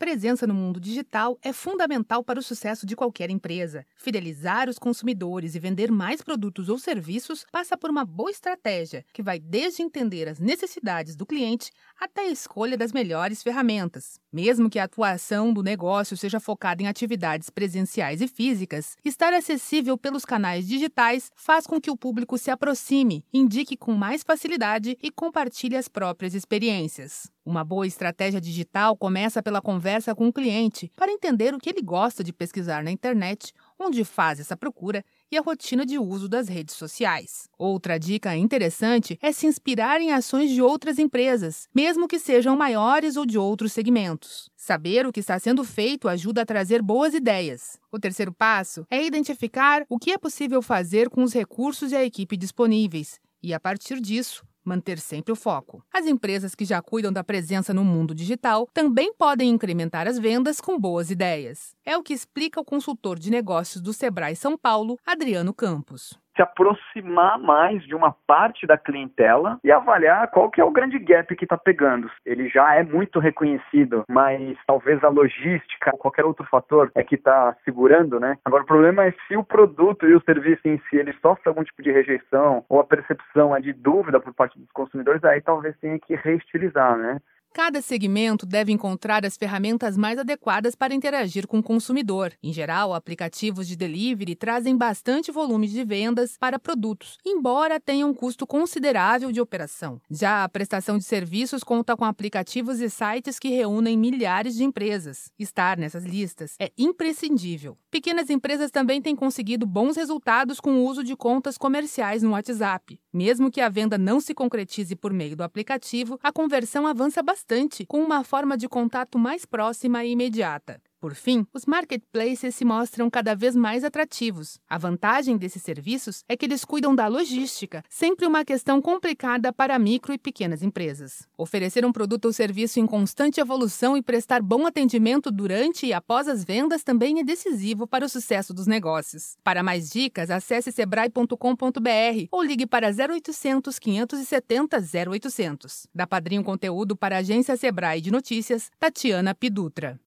Presença no mundo digital é fundamental para o sucesso de qualquer empresa. Fidelizar os consumidores e vender mais produtos ou serviços passa por uma boa estratégia, que vai desde entender as necessidades do cliente até a escolha das melhores ferramentas. Mesmo que a atuação do negócio seja focada em atividades presenciais e físicas, estar acessível pelos canais digitais faz com que o público se aproxime, indique com mais facilidade e compartilhe as próprias experiências. Uma boa estratégia digital começa pela conversa com o cliente para entender o que ele gosta de pesquisar na internet, onde faz essa procura e a rotina de uso das redes sociais. Outra dica interessante é se inspirar em ações de outras empresas, mesmo que sejam maiores ou de outros segmentos. Saber o que está sendo feito ajuda a trazer boas ideias. O terceiro passo é identificar o que é possível fazer com os recursos e a equipe disponíveis e, a partir disso, manter sempre o foco. As empresas que já cuidam da presença no mundo digital também podem incrementar as vendas com boas ideias. É o que explica o consultor de negócios do Sebrae São Paulo, Adriano Campos se aproximar mais de uma parte da clientela e avaliar qual que é o grande gap que está pegando. Ele já é muito reconhecido, mas talvez a logística, qualquer outro fator é que está segurando, né? Agora o problema é se o produto e o serviço em si ele sofre algum tipo de rejeição ou a percepção é de dúvida por parte dos consumidores, aí talvez tenha que reestilizar, né? Cada segmento deve encontrar as ferramentas mais adequadas para interagir com o consumidor. Em geral, aplicativos de delivery trazem bastante volume de vendas para produtos, embora tenham um custo considerável de operação. Já a prestação de serviços conta com aplicativos e sites que reúnem milhares de empresas. Estar nessas listas é imprescindível. Pequenas empresas também têm conseguido bons resultados com o uso de contas comerciais no WhatsApp. Mesmo que a venda não se concretize por meio do aplicativo, a conversão avança bastante com uma forma de contato mais próxima e imediata. Por fim, os marketplaces se mostram cada vez mais atrativos. A vantagem desses serviços é que eles cuidam da logística, sempre uma questão complicada para micro e pequenas empresas. Oferecer um produto ou serviço em constante evolução e prestar bom atendimento durante e após as vendas também é decisivo para o sucesso dos negócios. Para mais dicas, acesse sebrae.com.br ou ligue para 0800 570 0800. Da Padrinho Conteúdo para a agência Sebrae de Notícias, Tatiana Pidutra.